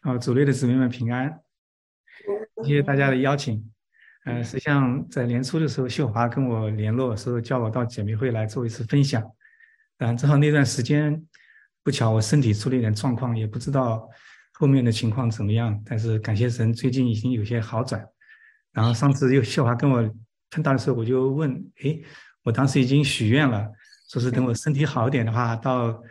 啊，组内的姊妹们平安，谢谢大家的邀请。呃，实际上在年初的时候，秀华跟我联络说叫我到姐妹会来做一次分享。啊，正好那段时间不巧我身体出了一点状况，也不知道后面的情况怎么样。但是感谢神，最近已经有些好转。然后上次又秀华跟我碰到的时候，我就问：哎，我当时已经许愿了，说是等我身体好一点的话，到。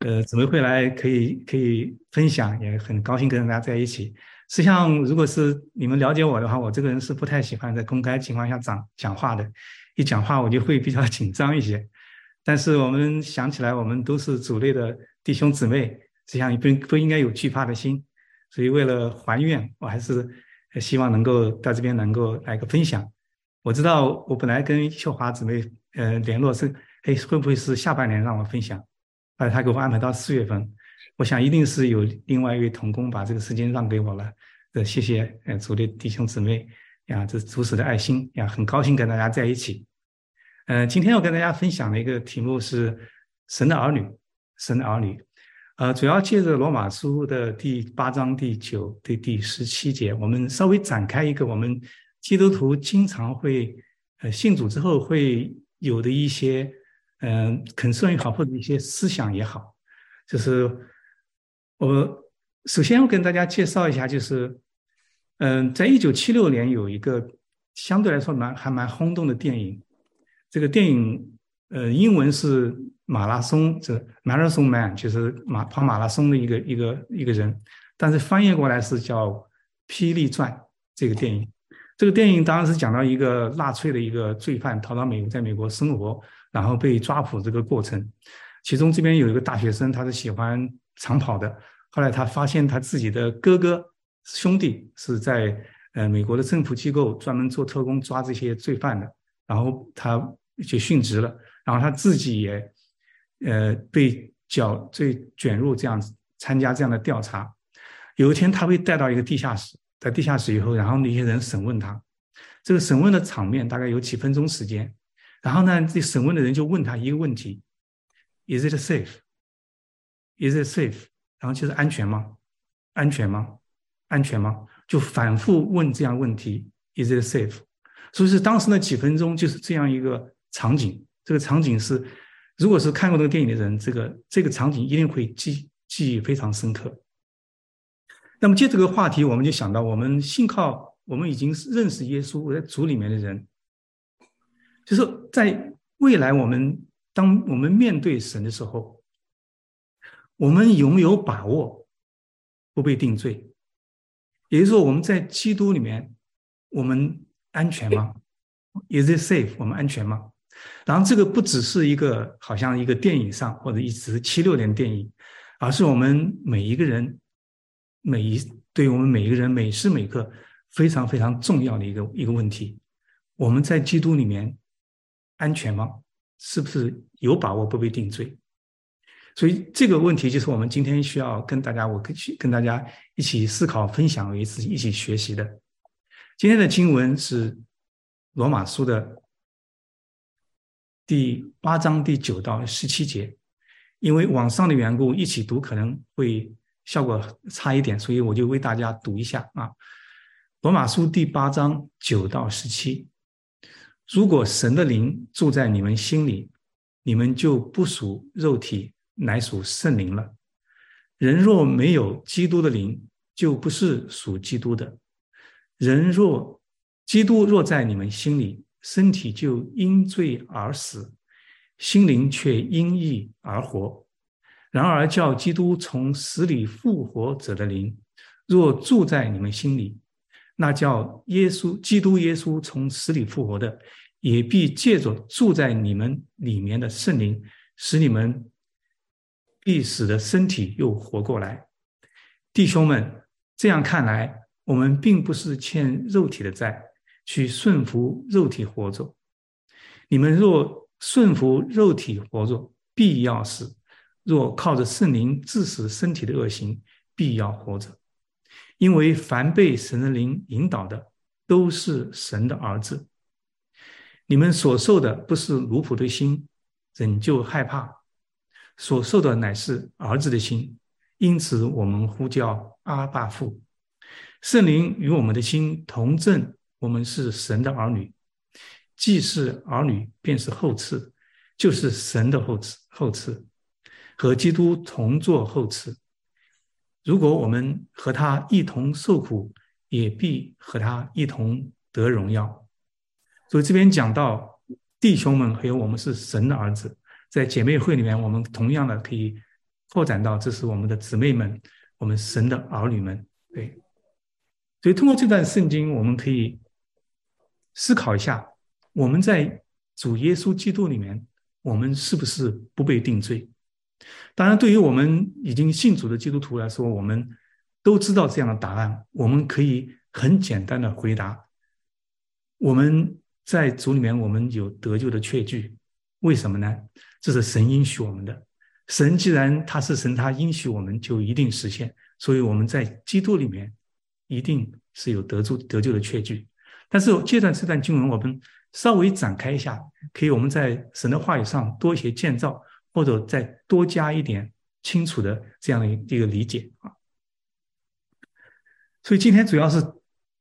呃，姊妹会来可以可以分享，也很高兴跟大家在一起。实际上，如果是你们了解我的话，我这个人是不太喜欢在公开情况下讲讲话的，一讲话我就会比较 紧张一些。但是我们想起来，我们都是组内的弟兄姊妹，实际上不不应该有惧怕的心。所以为了还愿，我还是希望能够到这边能够来个分享。我知道我本来跟秀华姊妹呃联络是，哎会不会是下半年让我分享？呃，他给我安排到四月份，我想一定是有另外一位同工把这个时间让给我了。呃，谢谢呃主的弟兄姊妹呀，这主使的爱心呀，很高兴跟大家在一起。呃，今天要跟大家分享的一个题目是神的儿女，神的儿女。呃，主要借着罗马书的第八章第九对第十七节，我们稍微展开一个我们基督徒经常会呃信主之后会有的一些。嗯，肯受也好，或者一些思想也好，就是我首先要跟大家介绍一下，就是嗯，在一九七六年有一个相对来说蛮还蛮轰动的电影，这个电影呃英文是马拉松，这 Marathon Man 就是马跑马拉松的一个一个一个人，但是翻译过来是叫《霹雳传》这个电影。这个电影当然是讲到一个纳粹的一个罪犯逃到美国，在美国生活。然后被抓捕这个过程，其中这边有一个大学生，他是喜欢长跑的。后来他发现他自己的哥哥兄弟是在呃美国的政府机构专门做特工抓这些罪犯的，然后他就殉职了。然后他自己也呃被搅最卷入这样参加这样的调查。有一天他被带到一个地下室，在地下室以后，然后那些人审问他，这个审问的场面大概有几分钟时间。然后呢，这审问的人就问他一个问题：Is it safe? Is it safe? 然后就是安全吗？安全吗？安全吗？就反复问这样问题：Is it safe? 所以是当时那几分钟就是这样一个场景。这个场景是，如果是看过这个电影的人，这个这个场景一定会记记忆非常深刻。那么借这个话题，我们就想到，我们信靠我们已经认识耶稣在主里面的人。就是在未来，我们当我们面对神的时候，我们有没有把握不被定罪？也就是说，我们在基督里面，我们安全吗？Is it safe？我们安全吗？然后这个不只是一个好像一个电影上或者一直七六年电影，而是我们每一个人每一对我们每一个人每时每刻非常非常重要的一个一个问题。我们在基督里面。安全吗？是不是有把握不被定罪？所以这个问题就是我们今天需要跟大家，我跟去跟大家一起思考、分享、一起一起学习的。今天的经文是罗马书的第八章第九到十七节。因为网上的缘故，一起读可能会效果差一点，所以我就为大家读一下啊。罗马书第八章九到十七。如果神的灵住在你们心里，你们就不属肉体，乃属圣灵了。人若没有基督的灵，就不是属基督的。人若基督若在你们心里，身体就因罪而死，心灵却因义而活。然而叫基督从死里复活者的灵，若住在你们心里。那叫耶稣基督耶稣从死里复活的，也必借着住在你们里面的圣灵，使你们必死的身体又活过来。弟兄们，这样看来，我们并不是欠肉体的债，去顺服肉体活着。你们若顺服肉体活着，必要死；若靠着圣灵致死身体的恶行，必要活着。因为凡被神的灵引导的，都是神的儿子。你们所受的不是奴仆的心，仍旧害怕；所受的乃是儿子的心，因此我们呼叫阿爸父。圣灵与我们的心同证，我们是神的儿女。既是儿女，便是后赐，就是神的后赐，后赐和基督同作后赐。如果我们和他一同受苦，也必和他一同得荣耀。所以这边讲到弟兄们，还有我们是神的儿子，在姐妹会里面，我们同样的可以扩展到这是我们的姊妹们，我们神的儿女们。对，所以通过这段圣经，我们可以思考一下。我们在主耶稣基督里面，我们是不是不被定罪？当然，对于我们已经信主的基督徒来说，我们都知道这样的答案。我们可以很简单的回答：我们在主里面，我们有得救的确据。为什么呢？这是神应许我们的。神既然他是神，他应许我们就一定实现。所以我们在基督里面一定是有得救得救的确据。但是，接着这段经文，我们。稍微展开一下，可以我们在神的话语上多一些建造，或者再多加一点清楚的这样的一个理解啊。所以今天主要是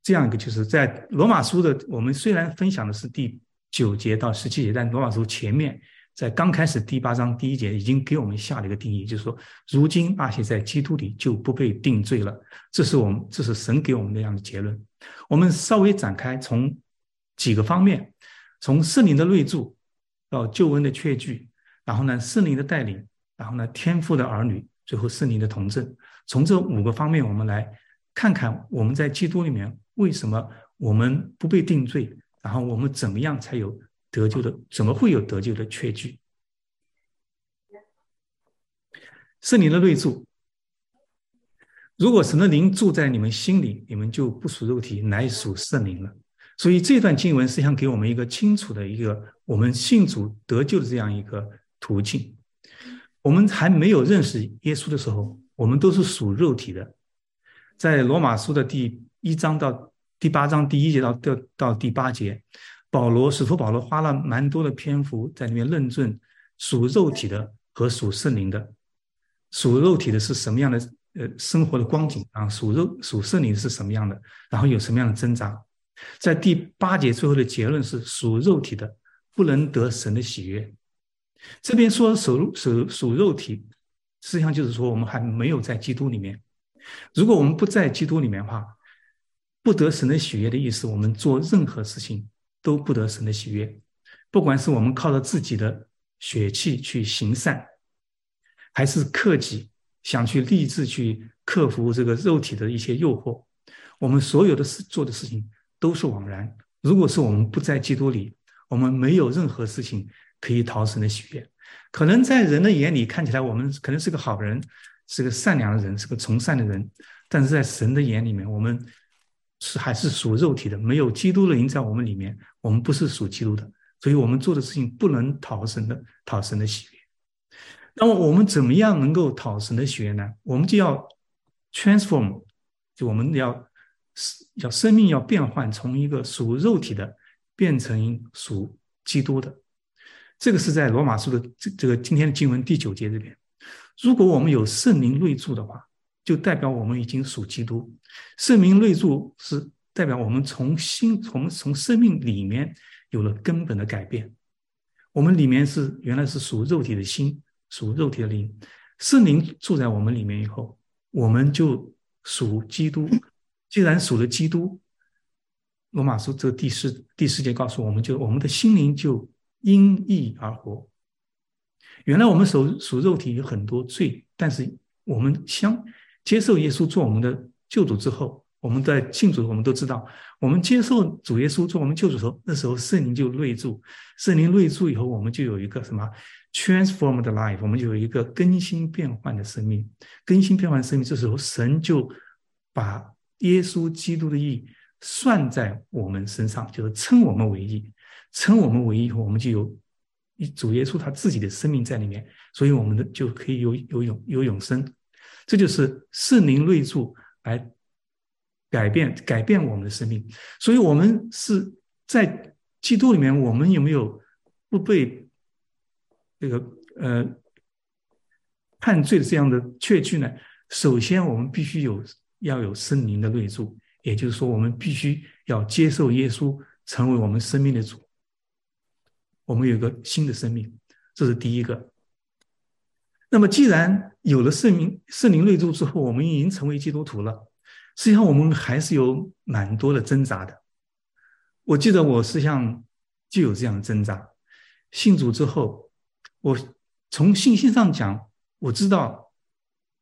这样一个，就是在罗马书的，我们虽然分享的是第九节到十七节，但罗马书前面在刚开始第八章第一节已经给我们下了一个定义，就是说，如今那些在基督里就不被定罪了。这是我们这是神给我们那样的结论。我们稍微展开从几个方面。从圣灵的内住到救恩的确据，然后呢，圣灵的带领，然后呢，天父的儿女，最后圣灵的同证。从这五个方面，我们来看看我们在基督里面为什么我们不被定罪，然后我们怎么样才有得救的，怎么会有得救的确据？圣灵的内助，如果神的灵住在你们心里，你们就不属肉体，乃属圣灵了。所以这段经文实际上给我们一个清楚的一个我们信主得救的这样一个途径。我们还没有认识耶稣的时候，我们都是属肉体的。在罗马书的第一章到第八章第一节到到到第八节，保罗使徒保罗花了蛮多的篇幅在里面论证属肉体的和属圣灵的。属肉体的是什么样的呃生活的光景啊？属肉属圣灵是什么样的？然后有什么样的挣扎？在第八节最后的结论是：属肉体的不能得神的喜悦。这边说属属属肉体，实际上就是说我们还没有在基督里面。如果我们不在基督里面的话，不得神的喜悦的意思，我们做任何事情都不得神的喜悦。不管是我们靠着自己的血气去行善，还是克己想去立志去克服这个肉体的一些诱惑，我们所有的事做的事情。都是枉然。如果是我们不在基督里，我们没有任何事情可以讨神的喜悦。可能在人的眼里看起来，我们可能是个好人，是个善良的人，是个从善的人。但是在神的眼里面，我们是还是属肉体的，没有基督的灵在我们里面，我们不是属基督的。所以我们做的事情不能讨神的讨神的喜悦。那么我们怎么样能够讨神的喜悦呢？我们就要 transform，就我们要。要生命要变换，从一个属肉体的变成属基督的，这个是在罗马书的这这个今天的经文第九节这边。如果我们有圣灵内住的话，就代表我们已经属基督。圣灵内住是代表我们从心从从生命里面有了根本的改变。我们里面是原来是属肉体的心，属肉体的灵。圣灵住在我们里面以后，我们就属基督。既然属了基督，罗马书这第四第四节告诉我们，就我们的心灵就因义而活。原来我们属属肉体有很多罪，但是我们相接受耶稣做我们的救主之后，我们在信主，我们都知道，我们接受主耶稣做我们救主时候，那时候圣灵就内住，圣灵内住以后，我们就有一个什么 transformed life，我们就有一个更新变换的生命，更新变换生命，这时候神就把。耶稣基督的义算在我们身上，就是称我们为义，称我们为义以后，我们就有主耶稣他自己的生命在里面，所以我们的就可以有有永有永生。这就是圣灵内住来改变改变我们的生命。所以，我们是在基督里面，我们有没有不被这个呃判罪的这样的确据呢？首先我们必须有要有圣灵的内住，也就是说，我们必须要接受耶稣成为我们生命的主。我们有一个新的生命，这是第一个。那么，既然有了圣灵圣灵内住之后，我们已经成为基督徒了，实际上我们还是有蛮多的挣扎的。我记得我实际上就有这样的挣扎。信主之后，我从信心上讲，我知道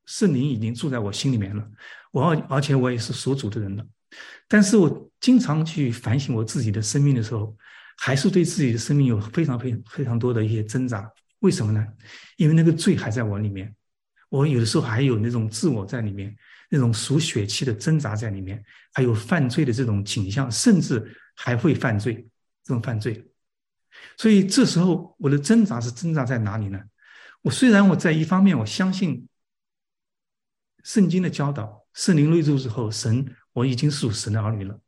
圣灵已经住在我心里面了，我而而且我也是属主的人了。但是我经常去反省我自己的生命的时候，还是对自己的生命有非常非非常多的一些挣扎。为什么呢？因为那个罪还在我里面，我有的时候还有那种自我在里面，那种属血气的挣扎在里面，还有犯罪的这种倾向，甚至还会犯罪，这种犯罪。所以这时候我的挣扎是挣扎在哪里呢？我虽然我在一方面我相信圣经的教导，圣灵内住之后，神我已经属神的儿女了，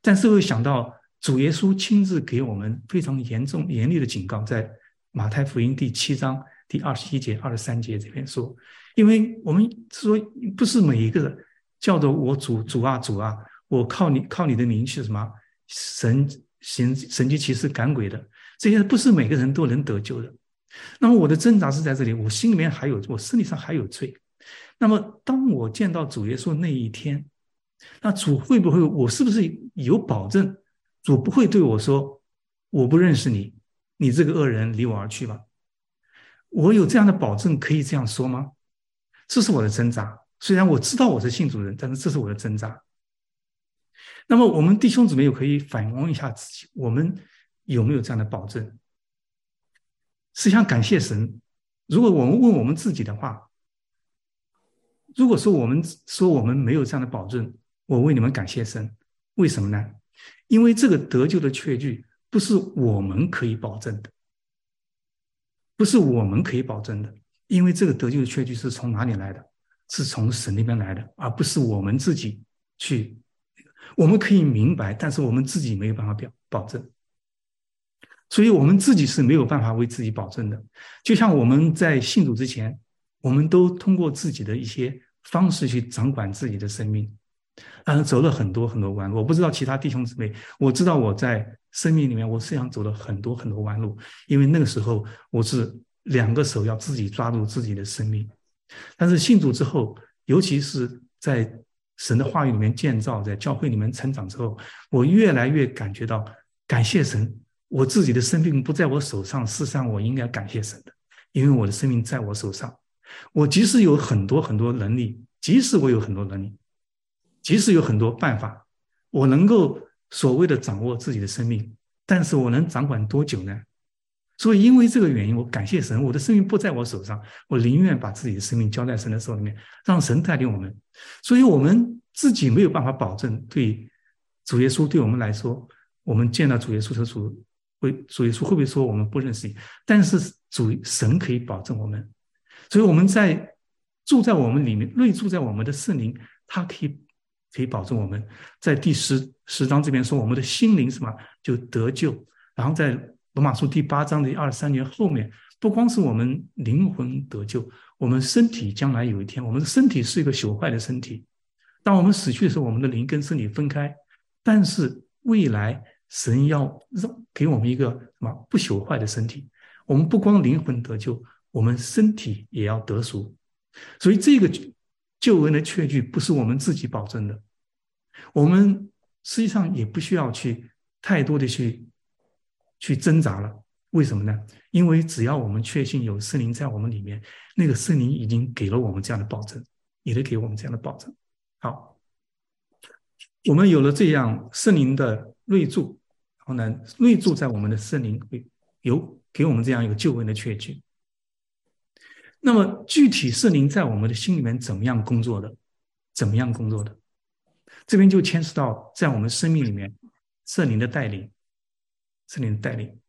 但是会想到主耶稣亲自给我们非常严重严厉的警告，在。马太福音第七章第二十一节、二十三节这边说，因为我们说不是每一个人叫做我主主啊主啊，我靠你靠你的名去什么神行神迹奇事赶鬼的，这些不是每个人都能得救的。那么我的挣扎是在这里，我心里面还有我身体上还有罪。那么当我见到主耶稣那一天，那主会不会我是不是有保证？主不会对我说我不认识你。你这个恶人，离我而去吧！我有这样的保证，可以这样说吗？这是我的挣扎。虽然我知道我是信主人，但是这是我的挣扎。那么，我们弟兄姊妹又可以反问一下自己：我们有没有这样的保证？是想，感谢神。如果我们问我们自己的话，如果说我们说我们没有这样的保证，我为你们感谢神。为什么呢？因为这个得救的确据。不是我们可以保证的，不是我们可以保证的，因为这个得救的确据是从哪里来的？是从神那边来的，而不是我们自己去。我们可以明白，但是我们自己没有办法表保证，所以我们自己是没有办法为自己保证的。就像我们在信主之前，我们都通过自己的一些方式去掌管自己的生命。嗯，走了很多很多弯路。我不知道其他弟兄姊妹，我知道我在生命里面，我实际上走了很多很多弯路。因为那个时候我是两个手要自己抓住自己的生命，但是信主之后，尤其是在神的话语里面建造，在教会里面成长之后，我越来越感觉到感谢神，我自己的生命不在我手上，事实上我应该感谢神的，因为我的生命在我手上。我即使有很多很多能力，即使我有很多能力。即使有很多办法，我能够所谓的掌握自己的生命，但是我能掌管多久呢？所以因为这个原因，我感谢神，我的生命不在我手上，我宁愿把自己的生命交在神的手里面，让神带领我们。所以我们自己没有办法保证，对主耶稣对我们来说，我们见到主耶稣的主会主耶稣会不会说我们不认识你？但是主神可以保证我们，所以我们在住在我们里面，内住在我们的圣灵，他可以。可以保证我们在第十十章这边说，我们的心灵什么就得救。然后在罗马书第八章的二十三节后面，不光是我们灵魂得救，我们身体将来有一天，我们的身体是一个朽坏的身体。当我们死去的时候，我们的灵跟身体分开。但是未来神要让给我们一个什么不朽坏的身体？我们不光灵魂得救，我们身体也要得赎。所以这个救恩的确据不是我们自己保证的。我们实际上也不需要去太多的去去挣扎了，为什么呢？因为只要我们确信有圣灵在我们里面，那个圣灵已经给了我们这样的保证，也得给我们这样的保证。好，我们有了这样圣灵的内住，然后呢，内住在我们的圣灵会有给我们这样一个救恩的确据。那么具体圣灵在我们的心里面怎么样工作的？怎么样工作的？这边就牵涉到在我们生命里面圣灵的带领，圣灵的带领。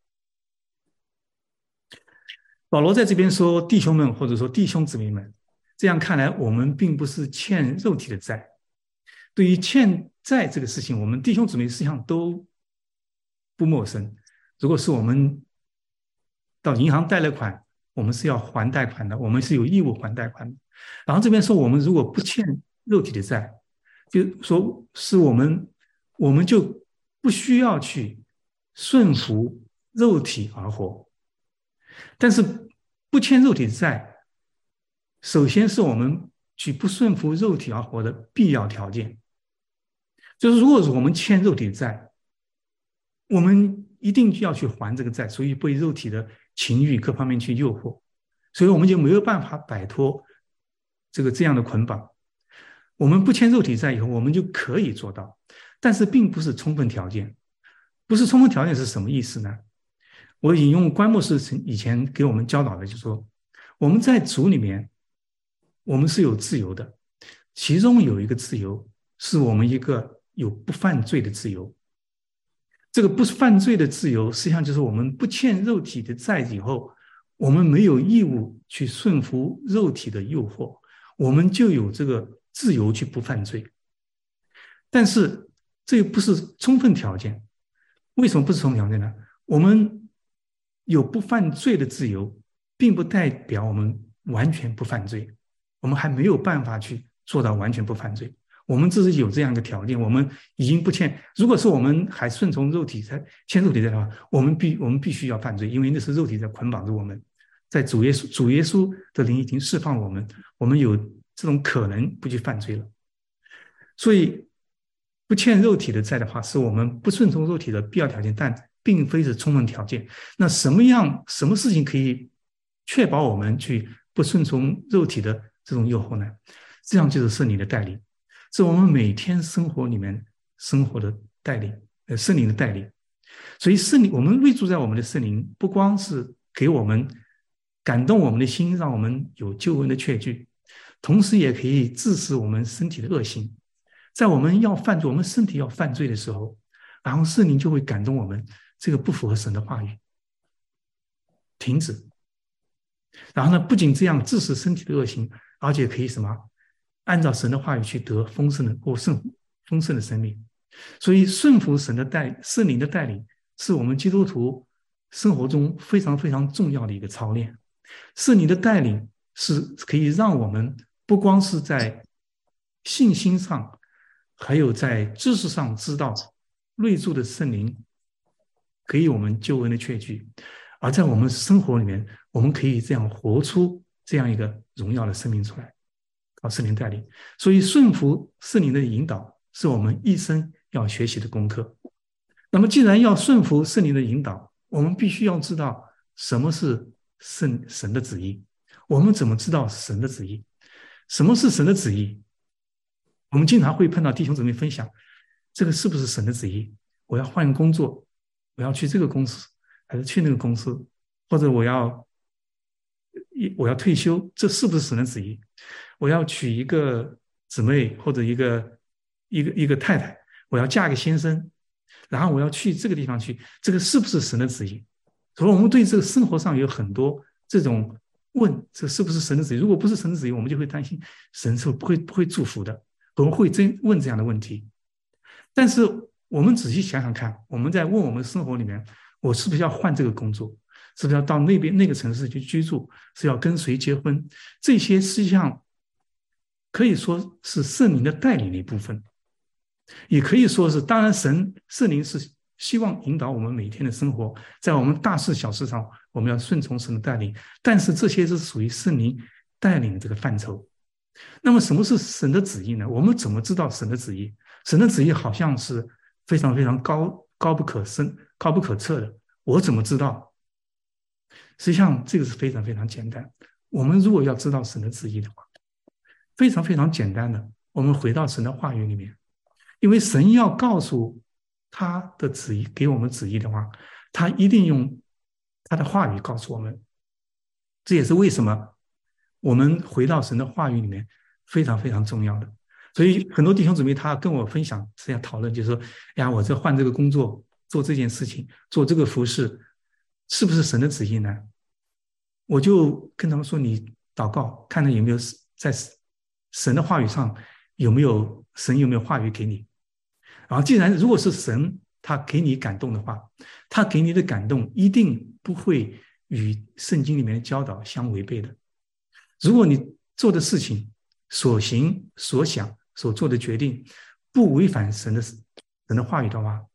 保罗在这边说：“弟兄们，或者说弟兄姊妹们，这样看来，我们并不是欠肉体的债。对于欠债这个事情，我们弟兄姊妹实际上都不陌生。如果是我们到银行贷了款，我们是要还贷款的，我们是有义务还贷款的。然后这边说，我们如果不欠肉体的债，就说是我们，我们就不需要去顺服肉体而活。但是不欠肉体的债，首先是我们去不顺服肉体而活的必要条件。就是如果是我们欠肉体的债，我们一定要去还这个债，所以被肉体的情欲各方面去诱惑，所以我们就没有办法摆脱这个这样的捆绑。我们不欠肉体债以后，我们就可以做到，但是并不是充分条件。不是充分条件是什么意思呢？我引用关牧师以前给我们教导的，就说我们在主里面，我们是有自由的，其中有一个自由是我们一个有不犯罪的自由。这个不是犯罪的自由，实际上就是我们不欠肉体的债以后，我们没有义务去顺服肉体的诱惑，我们就有这个自由去不犯罪。但是这又不是充分条件，为什么不是充分条件呢？我们。有不犯罪的自由，并不代表我们完全不犯罪。我们还没有办法去做到完全不犯罪。我们只是有这样一个条件，我们已经不欠。如果是我们还顺从肉体在欠肉体在的话，我们必我们必须要犯罪，因为那是肉体在捆绑着我们。在主耶稣主耶稣的灵已经释放我们，我们有这种可能不去犯罪了。所以，不欠肉体的债的话，是我们不顺从肉体的必要条件，但。并非是充分条件。那什么样、什么事情可以确保我们去不顺从肉体的这种诱惑呢？这样就是圣灵的带领，是我们每天生活里面生活的带领，呃，圣灵的带领。所以圣灵，我们内住在我们的圣灵，不光是给我们感动我们的心，让我们有救恩的确据，同时也可以致使我们身体的恶行。在我们要犯罪、我们身体要犯罪的时候，然后圣灵就会感动我们。这个不符合神的话语，停止。然后呢，不仅这样致使身体的恶行，而且可以什么？按照神的话语去得丰盛的或圣丰盛的生命。所以顺服神的带圣灵的带领，是我们基督徒生活中非常非常重要的一个操练。圣灵的带领是可以让我们不光是在信心上，还有在知识上知道内住的圣灵。给予我们救恩的确据，而在我们生活里面，我们可以这样活出这样一个荣耀的生命出来，靠圣灵带领。所以顺服圣灵的引导，是我们一生要学习的功课。那么，既然要顺服圣灵的引导，我们必须要知道什么是圣神的旨意。我们怎么知道神的旨意？什么是神的旨意？我们经常会碰到弟兄姊妹分享，这个是不是神的旨意？我要换工作。我要去这个公司，还是去那个公司？或者我要一我要退休，这是不是神的旨意？我要娶一个姊妹或者一个一个一个太太，我要嫁个先生，然后我要去这个地方去，这个是不是神的旨意？所以，我们对这个生活上有很多这种问：这是不是神的旨意？如果不是神的旨意，我们就会担心神是不会不会祝福的，我们会真问这样的问题。但是。我们仔细想想看，我们在问我们生活里面，我是不是要换这个工作？是不是要到那边那个城市去居住？是要跟谁结婚？这些实际上可以说是圣灵的带领的一部分，也可以说是，当然神圣灵是希望引导我们每天的生活，在我们大事小事上，我们要顺从神的带领。但是这些是属于圣灵带领的这个范畴。那么什么是神的旨意呢？我们怎么知道神的旨意？神的旨意好像是。非常非常高高不可深、高不可测的，我怎么知道？实际上，这个是非常非常简单。我们如果要知道神的旨意的话，非常非常简单的，我们回到神的话语里面，因为神要告诉他的旨意给我们旨意的话，他一定用他的话语告诉我们。这也是为什么我们回到神的话语里面非常非常重要的。所以很多弟兄姊妹他跟我分享，这样讨论，就是说，呀，我这换这个工作，做这件事情，做这个服饰，是不是神的旨意呢？我就跟他们说，你祷告，看看有没有在神的话语上有没有神有没有话语给你。然后，既然如果是神他给你感动的话，他给你的感动一定不会与圣经里面的教导相违背的。如果你做的事情、所行所想、所做的决定，不违反神的神的话语的话，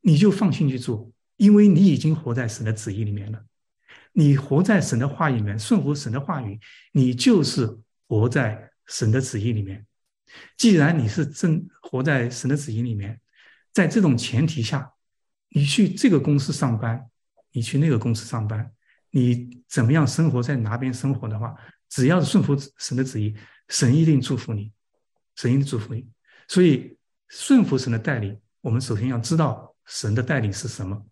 你就放心去做，因为你已经活在神的旨意里面了。你活在神的话语里面，顺服神的话语，你就是活在神的旨意里面。既然你是正活在神的旨意里面，在这种前提下，你去这个公司上班，你去那个公司上班，你怎么样生活在哪边生活的话，只要是顺服神的旨意，神一定祝福你，神一定祝福你。所以顺服神的带领，我们首先要知道神的带领是什么，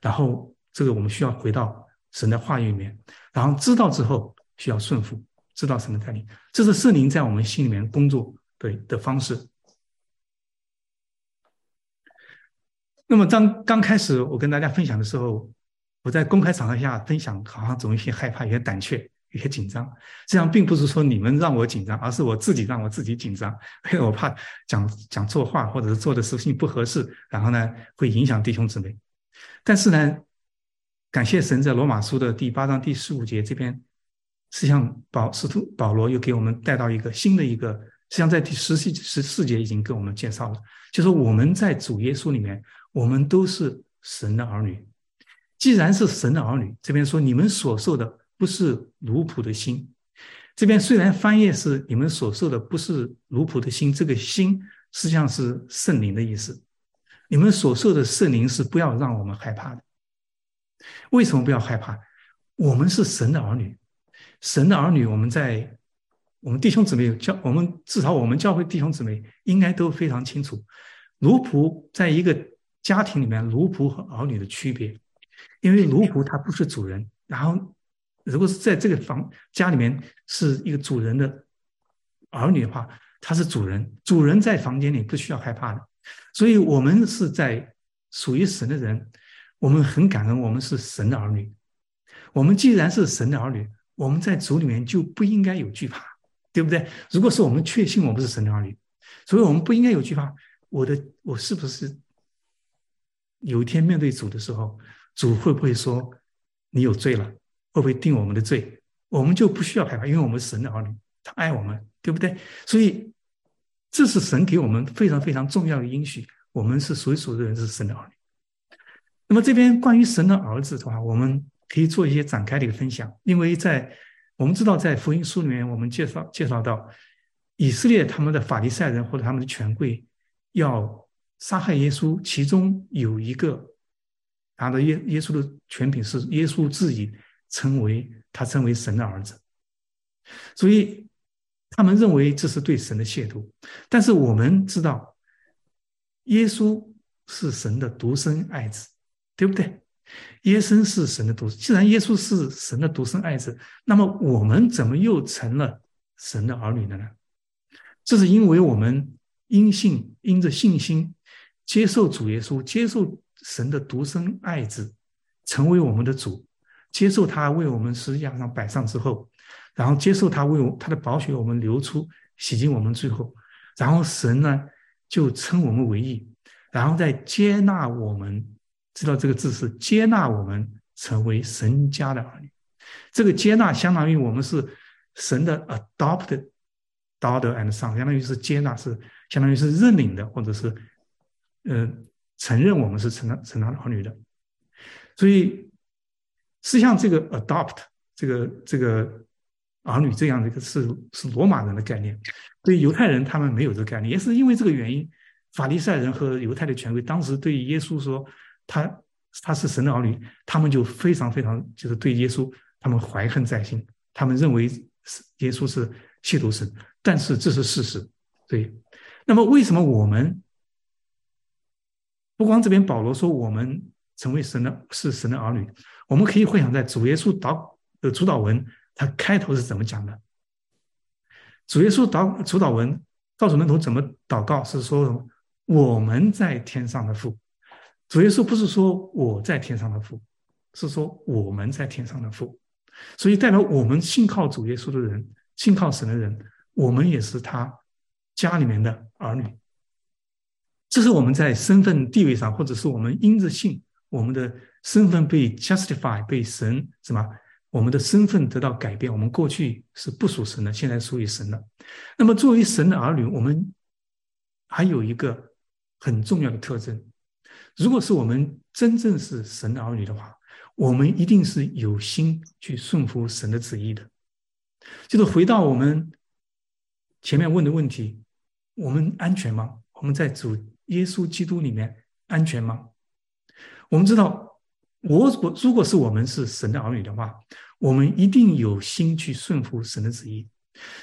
然后这个我们需要回到神的话语里面，然后知道之后需要顺服，知道神的带领，这是圣灵在我们心里面工作。对的方式。那么，当刚开始我跟大家分享的时候，我在公开场合下分享，好像总有些害怕，有些胆怯，有些紧张。这样并不是说你们让我紧张，而是我自己让我自己紧张，因为我怕讲讲错话，或者是做的事情不合适，然后呢会影响弟兄姊妹。但是呢，感谢神，在罗马书的第八章第十五节这边，实际上保使徒保罗又给我们带到一个新的一个。实际上，在第十四十四节已经跟我们介绍了，就是我们在主耶稣里面，我们都是神的儿女。既然是神的儿女，这边说你们所受的不是奴仆的心。这边虽然翻译是你们所受的不是奴仆的心，这个心实际上是圣灵的意思。你们所受的圣灵是不要让我们害怕的。为什么不要害怕？我们是神的儿女，神的儿女，我们在。我们弟兄姊妹教我们，至少我们教会弟兄姊妹应该都非常清楚，奴仆在一个家庭里面，奴仆和儿女的区别。因为奴仆他不是主人，然后如果是在这个房家里面是一个主人的儿女的话，他是主人，主人在房间里不需要害怕的。所以，我们是在属于神的人，我们很感恩，我们是神的儿女。我们既然是神的儿女，我们在主里面就不应该有惧怕。对不对？如果是我们确信我们是神的儿女，所以我们不应该有惧怕。我的，我是不是有一天面对主的时候，主会不会说你有罪了？会不会定我们的罪？我们就不需要害怕，因为我们是神的儿女，他爱我们，对不对？所以这是神给我们非常非常重要的应许。我们是属于属的人，是神的儿女。那么这边关于神的儿子的话，我们可以做一些展开的一个分享，因为在。我们知道，在福音书里面，我们介绍介绍到，以色列他们的法利赛人或者他们的权贵要杀害耶稣，其中有一个拿着耶耶稣的权柄是耶稣自己称为他称为神的儿子，所以他们认为这是对神的亵渎。但是我们知道，耶稣是神的独生爱子，对不对？耶稣是神的独，既然耶稣是神的独生爱子，那么我们怎么又成了神的儿女的呢？这是因为我们因信，因着信心接受主耶稣，接受神的独生爱子，成为我们的主，接受他为我们十字架上摆上之后，然后接受他为我他的宝血我们流出洗净我们最后，然后神呢就称我们为义，然后再接纳我们。知道这个字是接纳我们成为神家的儿女，这个接纳相当于我们是神的 adopted daughter and son，相当于是接纳是相当于是认领的，或者是呃承认我们是成了成了儿女的。所以实际上这个 adopt 这个这个儿女这样的一个是是罗马人的概念，对犹太人他们没有这个概念，也是因为这个原因，法利赛人和犹太的权威当时对耶稣说。他他是神的儿女，他们就非常非常就是对耶稣，他们怀恨在心，他们认为是耶稣是亵渎神，但是这是事实。对，那么为什么我们不光这边保罗说我们成为神的是神的儿女，我们可以回想在主耶稣祷的主导文，他开头是怎么讲的？主耶稣祷主导文告诉门徒怎么祷告，是说什么我们在天上的父。主耶稣不是说我在天上的父，是说我们在天上的父，所以代表我们信靠主耶稣的人，信靠神的人，我们也是他家里面的儿女。这是我们在身份地位上，或者是我们因着信，我们的身份被 justify，被神什么？我们的身份得到改变，我们过去是不属神的，现在属于神了。那么作为神的儿女，我们还有一个很重要的特征：如果是我们真正是神的儿女的话，我们一定是有心去顺服神的旨意的。就是回到我们前面问的问题：我们安全吗？我们在主耶稣基督里面安全吗？我们知道，我我如果是我们是神的儿女的话，我们一定有心去顺服神的旨意。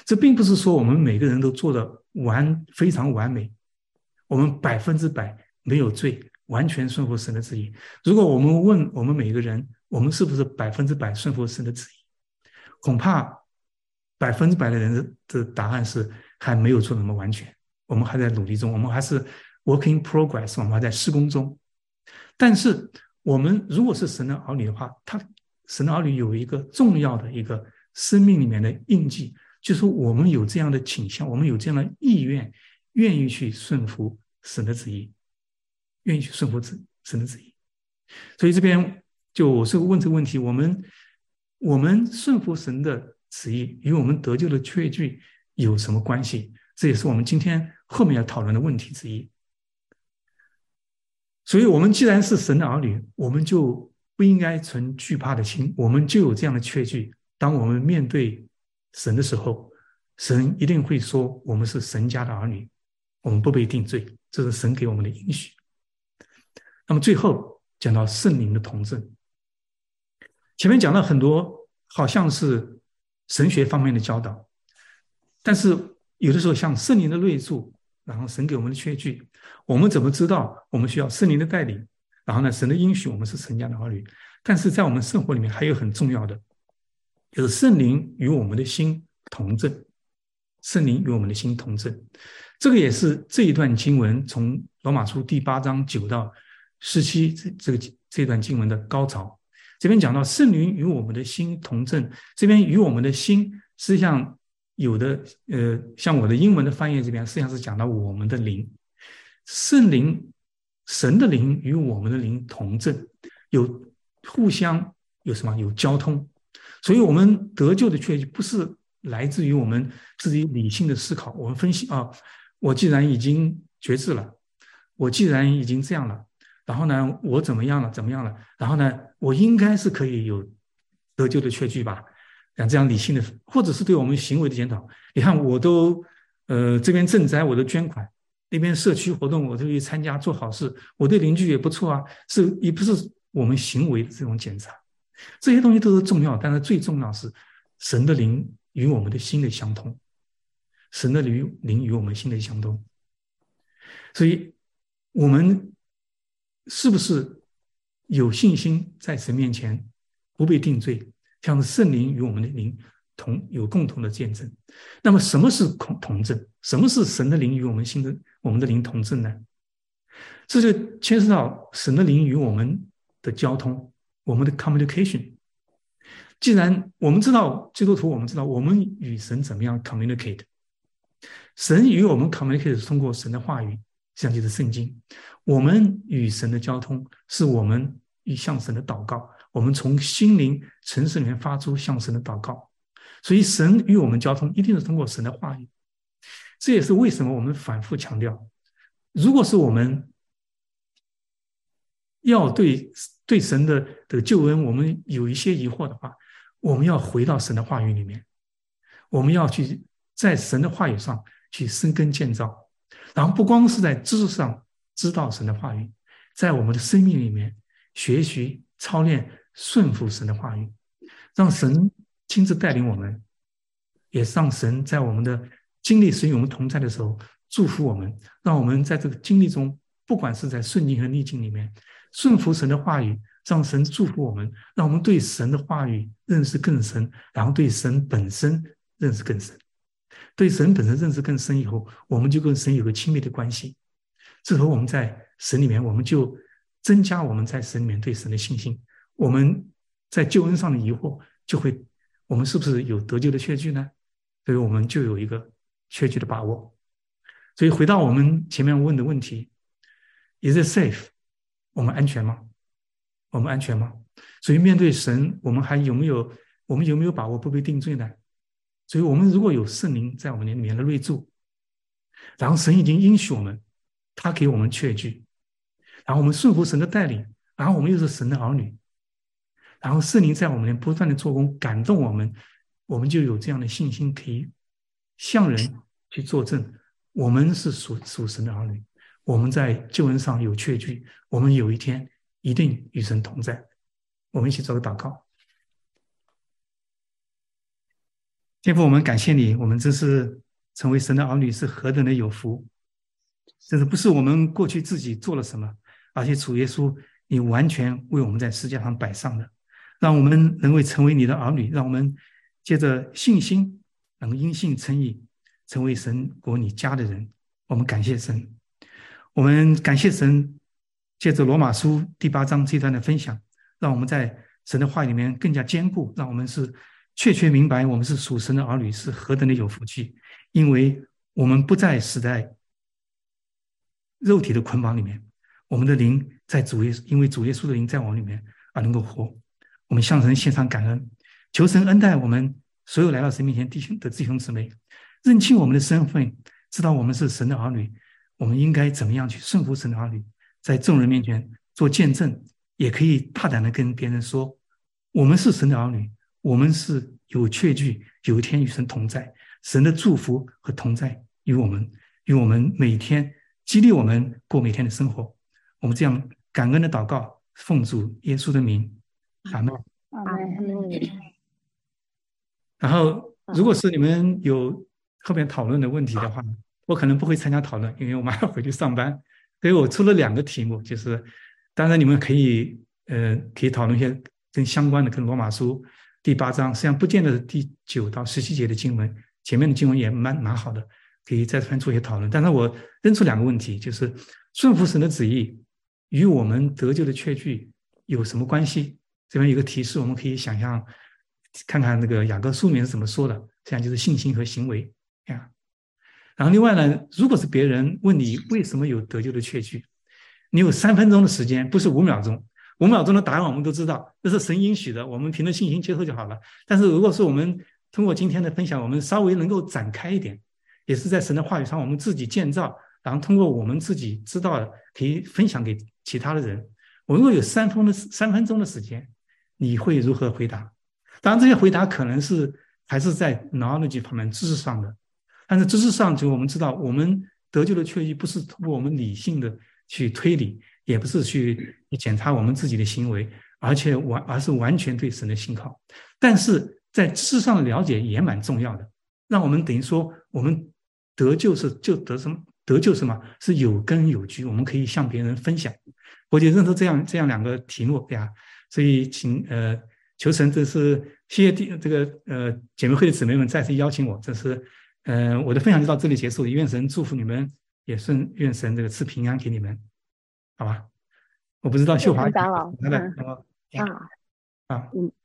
这并不是说我们每个人都做的完非常完美，我们百分之百没有罪，完全顺服神的旨意。如果我们问我们每一个人，我们是不是百分之百顺服神的旨意？恐怕百分之百的人的答案是还没有做那么完全，我们还在努力中，我们还是 working progress，我们还在施工中。但是，我们如果是神的儿女的话，他神的儿女有一个重要的一个生命里面的印记，就是我们有这样的倾向，我们有这样的意愿，愿意去顺服神的旨意，愿意去顺服神神的旨意。所以这边就我是问这个问题：我们我们顺服神的旨意与我们得救的确据有什么关系？这也是我们今天后面要讨论的问题之一。所以，我们既然是神的儿女，我们就不应该存惧怕的心，我们就有这样的确据。当我们面对神的时候，神一定会说：“我们是神家的儿女，我们不被定罪。”这是神给我们的允许。那么，最后讲到圣灵的同证，前面讲了很多，好像是神学方面的教导，但是有的时候像圣灵的内住。然后神给我们的缺据，我们怎么知道我们需要圣灵的带领？然后呢，神的应许我们是神家的儿女。但是在我们生活里面还有很重要的，就是圣灵与我们的心同证。圣灵与我们的心同证，这个也是这一段经文从罗马书第八章九到十七这这个这段经文的高潮。这边讲到圣灵与我们的心同证，这边与我们的心实际上。有的呃，像我的英文的翻译这边，实际上是讲到我们的灵，圣灵、神的灵与我们的灵同证，有互相有什么有交通，所以我们得救的确不是来自于我们自己理性的思考，我们分析啊，我既然已经觉知了，我既然已经这样了，然后呢，我怎么样了，怎么样了，然后呢，我应该是可以有得救的确据吧。像这样理性的，或者是对我们行为的检讨。你看，我都呃这边赈灾，我都捐款；那边社区活动，我都去参加做好事。我对邻居也不错啊，是也不是我们行为的这种检查。这些东西都是重要，但是最重要是神的灵与我们的心的相通，神的灵灵与我们心的相通。所以，我们是不是有信心在神面前不被定罪？像是圣灵与我们的灵同有共同的见证，那么什么是同同证？什么是神的灵与我们心的我们的灵同证呢？这就牵涉到神的灵与我们的交通，我们的 communication。既然我们知道基督徒，我们知道我们与神怎么样 communicate，神与我们 communicate 是通过神的话语，像就是圣经。我们与神的交通是我们与向神的祷告。我们从心灵城市里面发出向神的祷告，所以神与我们交通一定是通过神的话语。这也是为什么我们反复强调，如果是我们要对对神的的救恩，我们有一些疑惑的话，我们要回到神的话语里面，我们要去在神的话语上去生根建造，然后不光是在知识上知道神的话语，在我们的生命里面学习操练。顺服神的话语，让神亲自带领我们，也让神在我们的经历神与我们同在的时候祝福我们，让我们在这个经历中，不管是在顺境和逆境里面，顺服神的话语，让神祝福我们，让我们对神的话语认识更深，然后对神本身认识更深。对神本身认识更深以后，我们就跟神有个亲密的关系。这时候我们在神里面，我们就增加我们在神里面对神的信心。我们在救恩上的疑惑，就会我们是不是有得救的确据呢？所以我们就有一个确据的把握。所以回到我们前面问的问题：Is it safe？我们安全吗？我们安全吗？所以面对神，我们还有没有我们有没有把握不被定罪呢？所以，我们如果有圣灵在我们里面的内住，然后神已经应许我们，他给我们确据，然后我们顺服神的带领，然后我们又是神的儿女，然后圣灵在我们里面不断的做工，感动我们，我们就有这样的信心，可以向人去作证，我们是属属神的儿女，我们在救恩上有确据，我们有一天一定与神同在。我们一起做个祷告。天父，我们感谢你，我们这是成为神的儿女，是何等的有福！这是不是我们过去自己做了什么，而且主耶稣，你完全为我们在世界上摆上的，让我们能为成为你的儿女，让我们借着信心，能因信称义，成为神国你家的人。我们感谢神，我们感谢神，借着罗马书第八章这段的分享。让我们在神的话里面更加坚固，让我们是确确明白我们是属神的儿女是何等的有福气，因为我们不再死在肉体的捆绑里面，我们的灵在主耶稣，因为主耶稣的灵在我们里面而能够活。我们向神献上感恩，求神恩待我们所有来到神面前弟兄的弟兄姊妹，认清我们的身份，知道我们是神的儿女，我们应该怎么样去顺服神的儿女，在众人面前做见证。也可以大胆的跟别人说，我们是神的儿女，我们是有确据，有一天与神同在，神的祝福和同在与我们，与我们每天激励我们过每天的生活。我们这样感恩的祷告，奉主耶稣的名，阿门。阿门。然后，如果是你们有后面讨论的问题的话，我可能不会参加讨论，因为我马上回去上班。所以我出了两个题目，就是。当然，你们可以，呃，可以讨论一些跟相关的，跟罗马书第八章，实际上不见得是第九到十七节的经文，前面的经文也蛮蛮好的，可以再翻出一些讨论。但是我扔出两个问题，就是顺服神的旨意与我们得救的确据有什么关系？这边有个提示，我们可以想象看看那个雅各书里面是怎么说的，实际上就是信心和行为呀。然后另外呢，如果是别人问你为什么有得救的确据？你有三分钟的时间，不是五秒钟。五秒钟的答案我们都知道，这是神允许的，我们凭着信心接受就好了。但是如果是我们通过今天的分享，我们稍微能够展开一点，也是在神的话语上我们自己建造，然后通过我们自己知道的，可以分享给其他的人。我如果有三分的三分钟的时间，你会如何回答？当然，这些回答可能是还是在 knowledge 方面知识上的，但是知识上就我们知道，我们得救的确据不是通过我们理性的。去推理，也不是去检查我们自己的行为，而且完而是完全对神的信靠。但是在知识上的了解也蛮重要的，让我们等于说我们得救是就得什么得救什么是有根有据，我们可以向别人分享。我就认识这样这样两个题目呀，所以请呃求神，这是谢谢弟这个呃姐妹会的姊妹们再次邀请我，这是嗯我的分享就到这里结束，愿神祝福你们。也顺愿神这个赐平安给你们，好吧？我不知道秀华，啊啊，嗯。